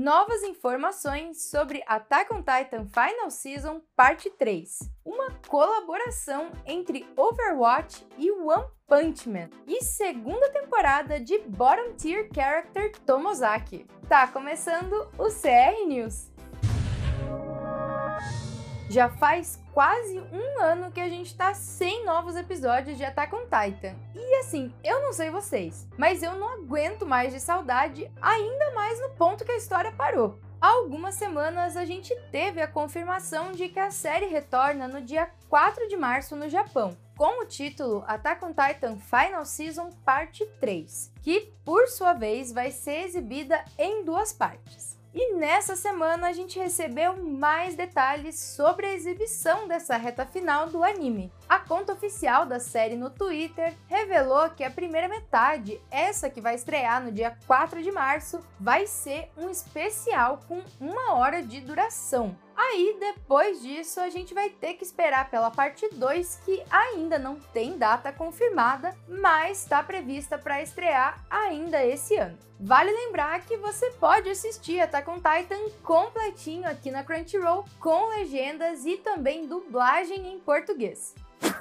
novas informações sobre Attack on Titan Final Season Parte 3, uma colaboração entre Overwatch e One Punch Man, e segunda temporada de Bottom Tier Character Tomozaki. Tá começando o CR News! Já faz quase um ano que a gente tá sem novos episódios de Attack on Titan. E assim, eu não sei vocês, mas eu não aguento mais de saudade, ainda mais no ponto que a história parou. Há algumas semanas a gente teve a confirmação de que a série retorna no dia 4 de março no Japão, com o título Attack on Titan Final Season Parte 3, que por sua vez vai ser exibida em duas partes. E nessa semana a gente recebeu mais detalhes sobre a exibição dessa reta final do anime. A conta oficial da série no Twitter revelou que a primeira metade, essa que vai estrear no dia 4 de março, vai ser um especial com uma hora de duração. Aí, depois disso, a gente vai ter que esperar pela parte 2, que ainda não tem data confirmada, mas está prevista para estrear ainda esse ano. Vale lembrar que você pode assistir Attack on Titan completinho aqui na Crunchyroll, com legendas e também dublagem em português.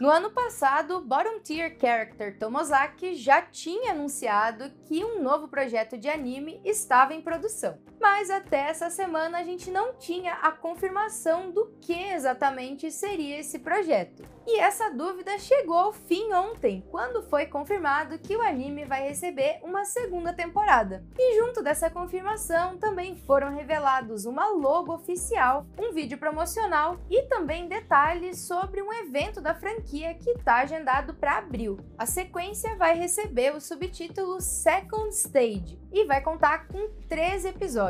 No ano passado, Bottom Tier Character Tomozaki já tinha anunciado que um novo projeto de anime estava em produção. Mas até essa semana a gente não tinha a confirmação do que exatamente seria esse projeto. E essa dúvida chegou ao fim ontem, quando foi confirmado que o anime vai receber uma segunda temporada. E junto dessa confirmação também foram revelados uma logo oficial, um vídeo promocional e também detalhes sobre um evento da franquia que está agendado para abril. A sequência vai receber o subtítulo Second Stage e vai contar com 13 episódios.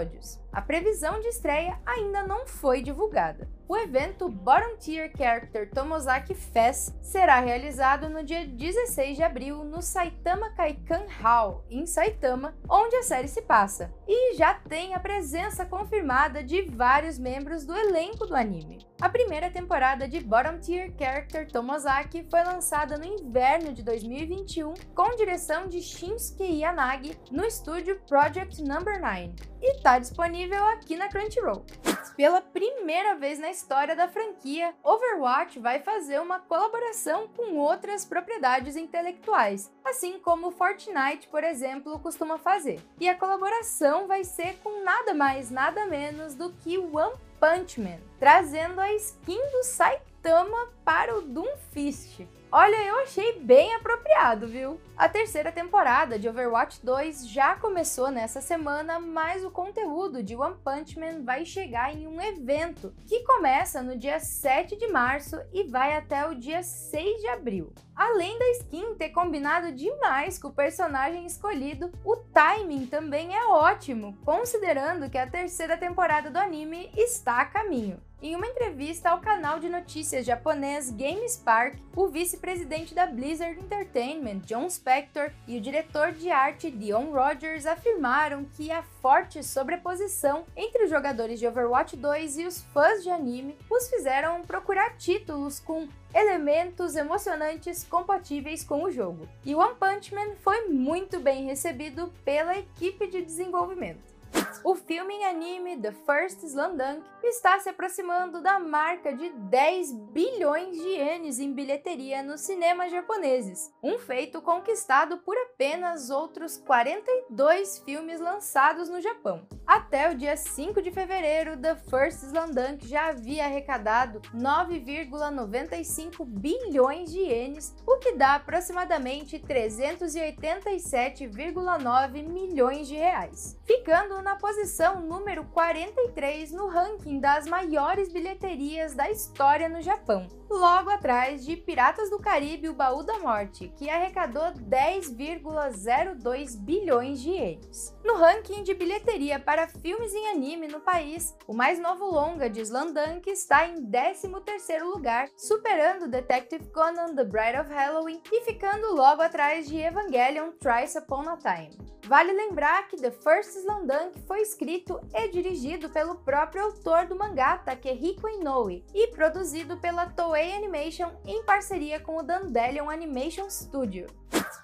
A previsão de estreia ainda não foi divulgada. O evento Bottom Tier Character Tomozaki Fest será realizado no dia 16 de abril no Saitama Kaikan Hall, em Saitama, onde a série se passa, e já tem a presença confirmada de vários membros do elenco do anime. A primeira temporada de Bottom Tier Character Tomozaki foi lançada no inverno de 2021 com direção de Shinsuke Yanagi no estúdio Project Number 9 e está disponível aqui na Crunchyroll. Pela primeira vez na história da franquia, Overwatch vai fazer uma colaboração com outras propriedades intelectuais, assim como Fortnite, por exemplo, costuma fazer. E a colaboração vai ser com nada mais, nada menos do que One Punch Man, trazendo a skin do Saitama para o Doomfist. Olha, eu achei bem apropriado, viu? A terceira temporada de Overwatch 2 já começou nessa semana, mas o conteúdo de One Punch Man vai chegar em um evento que começa no dia 7 de março e vai até o dia 6 de abril. Além da skin ter combinado demais com o personagem escolhido, o timing também é ótimo, considerando que a terceira temporada do anime está a caminho. Em uma entrevista ao canal de notícias japonês GameSpark, o vice-presidente da Blizzard Entertainment, John Spector, e o diretor de arte Dion Rogers afirmaram que a forte sobreposição entre os jogadores de Overwatch 2 e os fãs de anime os fizeram procurar títulos com elementos emocionantes compatíveis com o jogo. E One Punch Man foi muito bem recebido pela equipe de desenvolvimento. O filme em anime The First Slam Dunk está se aproximando da marca de 10 bilhões de ienes em bilheteria nos cinemas japoneses, um feito conquistado por apenas outros 42 filmes lançados no Japão. Até o dia 5 de fevereiro, The First Slam Dunk já havia arrecadado 9,95 bilhões de ienes, o que dá aproximadamente 387,9 milhões de reais, ficando na posição número 43 no ranking das maiores bilheterias da história no Japão, logo atrás de Piratas do Caribe O Baú da Morte, que arrecadou 10,02 bilhões de ienes. No ranking de bilheteria para filmes em anime no país, o mais novo longa de Slandunk está em 13º lugar, superando Detective Conan The Bride of Halloween e ficando logo atrás de Evangelion Thrice Upon a Time. Vale lembrar que The First Slandunk foi escrito e dirigido pelo próprio autor do mangá Takehiko Inoue e produzido pela Toei Animation em parceria com o Dandelion Animation Studio.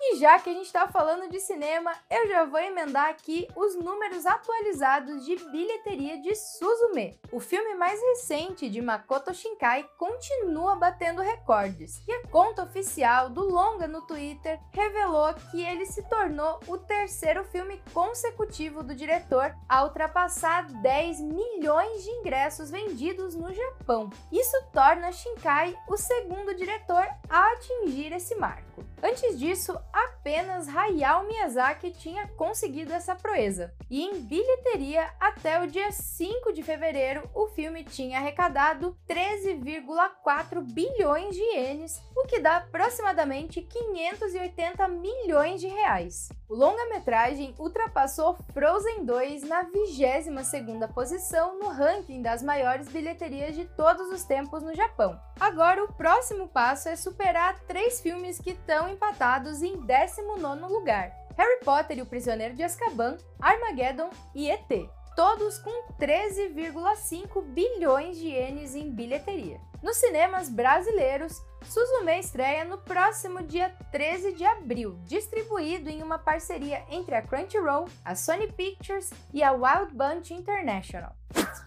E já que a gente está falando de cinema, eu já vou emendar aqui os números atualizados de bilheteria de Suzume. O filme mais recente de Makoto Shinkai continua batendo recordes, e a conta oficial do longa no Twitter revelou que ele se tornou o terceiro filme consecutivo do diretor a ultrapassar 10 milhões de ingressos vendidos no Japão. Isso torna Shinkai o segundo diretor a atingir esse marco. Antes disso, apenas Hayao Miyazaki tinha conseguido essa proeza. E em bilheteria, até o dia 5 de fevereiro, o filme tinha arrecadado 13,4 bilhões de ienes, o que dá aproximadamente 580 milhões de reais. O longa-metragem ultrapassou Frozen 2 na 22ª posição no ranking das maiores bilheterias de todos os tempos no Japão. Agora o próximo passo é superar três filmes que estão empatados em 19º lugar. Harry Potter e o Prisioneiro de Azkaban, Armageddon e ET, todos com 13,5 bilhões de ienes em bilheteria. Nos cinemas brasileiros, Suzume estreia no próximo dia 13 de abril, distribuído em uma parceria entre a Crunchyroll, a Sony Pictures e a Wild Bunch International.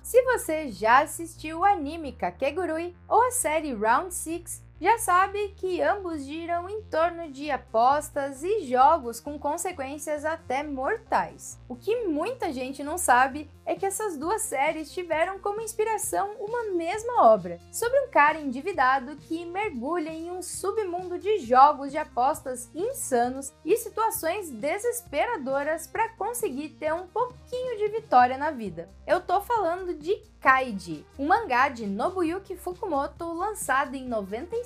Se você já assistiu o anime Kakegurui ou a série Round 6, já sabe que ambos giram em torno de apostas e jogos com consequências até mortais. O que muita gente não sabe é que essas duas séries tiveram como inspiração uma mesma obra, sobre um cara endividado que mergulha em um submundo de jogos de apostas insanos e situações desesperadoras para conseguir ter um pouquinho de vitória na vida. Eu tô falando de Kaiji, um mangá de Nobuyuki Fukumoto lançado em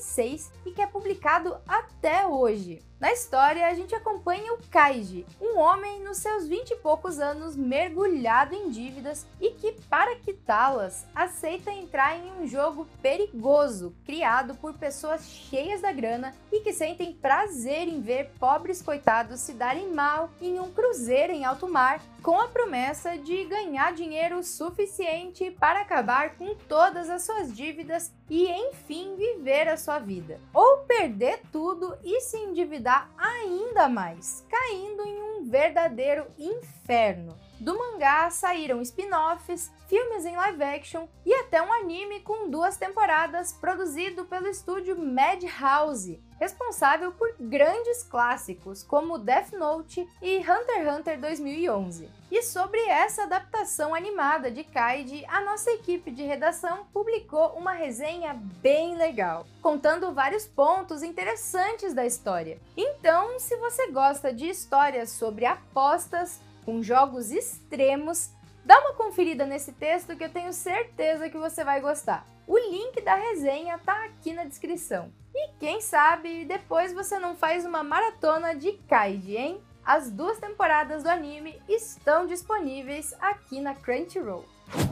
96 e que é publicado até hoje. Na história, a gente acompanha o Kaiji, um homem nos seus vinte e poucos anos mergulhado em dívidas e que, para quitá-las, aceita entrar em um jogo perigoso criado por pessoas cheias da grana e que sentem prazer em ver pobres coitados se darem mal em um cruzeiro em alto mar com a promessa de ganhar dinheiro suficiente para acabar com todas as suas dívidas e, enfim, viver a sua vida. Ou perder tudo e se endividar ainda mais, caindo em um verdadeiro inferno. Do mangá saíram spin-offs, filmes em live action e até um anime com duas temporadas produzido pelo estúdio Madhouse, responsável por grandes clássicos como Death Note e Hunter x Hunter 2011. E sobre essa adaptação animada de Kaiji, a nossa equipe de redação publicou uma resenha bem legal, contando vários pontos interessantes da história. Então, se você gosta de histórias sobre apostas, com jogos extremos, dá uma conferida nesse texto que eu tenho certeza que você vai gostar. O link da resenha tá aqui na descrição. E quem sabe depois você não faz uma maratona de Kaiji, hein? As duas temporadas do anime estão disponíveis aqui na Crunchyroll.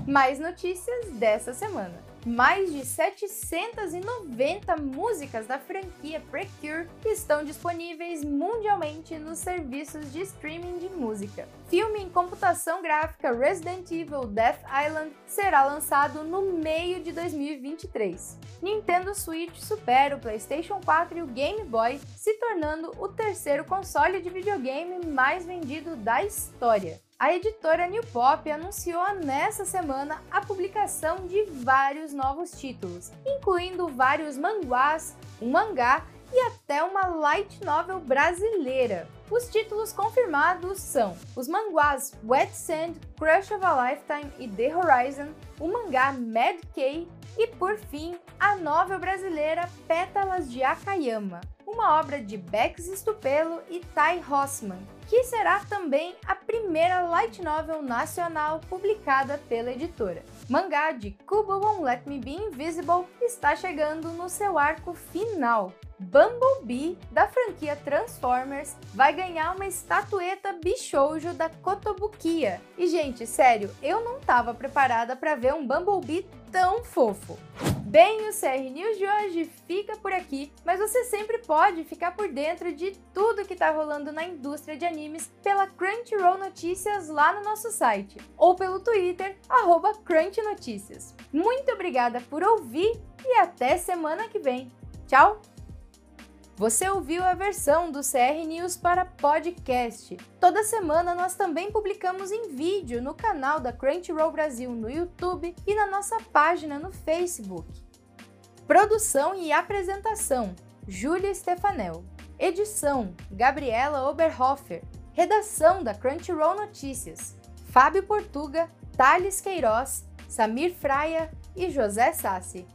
Mais notícias dessa semana mais de 790 músicas da franquia Precure estão disponíveis mundialmente nos serviços de streaming de música. Filme em computação gráfica Resident Evil Death Island será lançado no meio de 2023. Nintendo Switch supera o PlayStation 4 e o Game Boy, se tornando o terceiro console de videogame mais vendido da história a editora New Pop anunciou nessa semana a publicação de vários novos títulos, incluindo vários manguás, um mangá e até uma light novel brasileira. Os títulos confirmados são os manguás Wet Sand, Crush of a Lifetime e The Horizon, o mangá Mad K e, por fim, a novel brasileira Pétalas de Akayama, uma obra de Bex Stupelo e Ty Rossman, que será também a primeira light novel nacional publicada pela editora. Mangá de Kubo Won't Let Me Be Invisible está chegando no seu arco final. Bumblebee, da franquia Transformers, vai ganhar uma estatueta bichoujo da Kotobukiya. E, gente, sério, eu não estava preparada para ver um Bumblebee tão fofo. Bem, o CR News de hoje fica por aqui, mas você sempre pode ficar por dentro de tudo que está rolando na indústria de animes pela Crunchyroll Notícias lá no nosso site ou pelo Twitter, arroba. Muito obrigada por ouvir e até semana que vem. Tchau! Você ouviu a versão do CR News para podcast. Toda semana nós também publicamos em vídeo no canal da Crunchyroll Brasil no YouTube e na nossa página no Facebook. Produção e apresentação: Júlia Stefanel. Edição: Gabriela Oberhofer. Redação da Crunchyroll Notícias: Fábio Portuga, Thales Queiroz, Samir Fraia e José Sassi.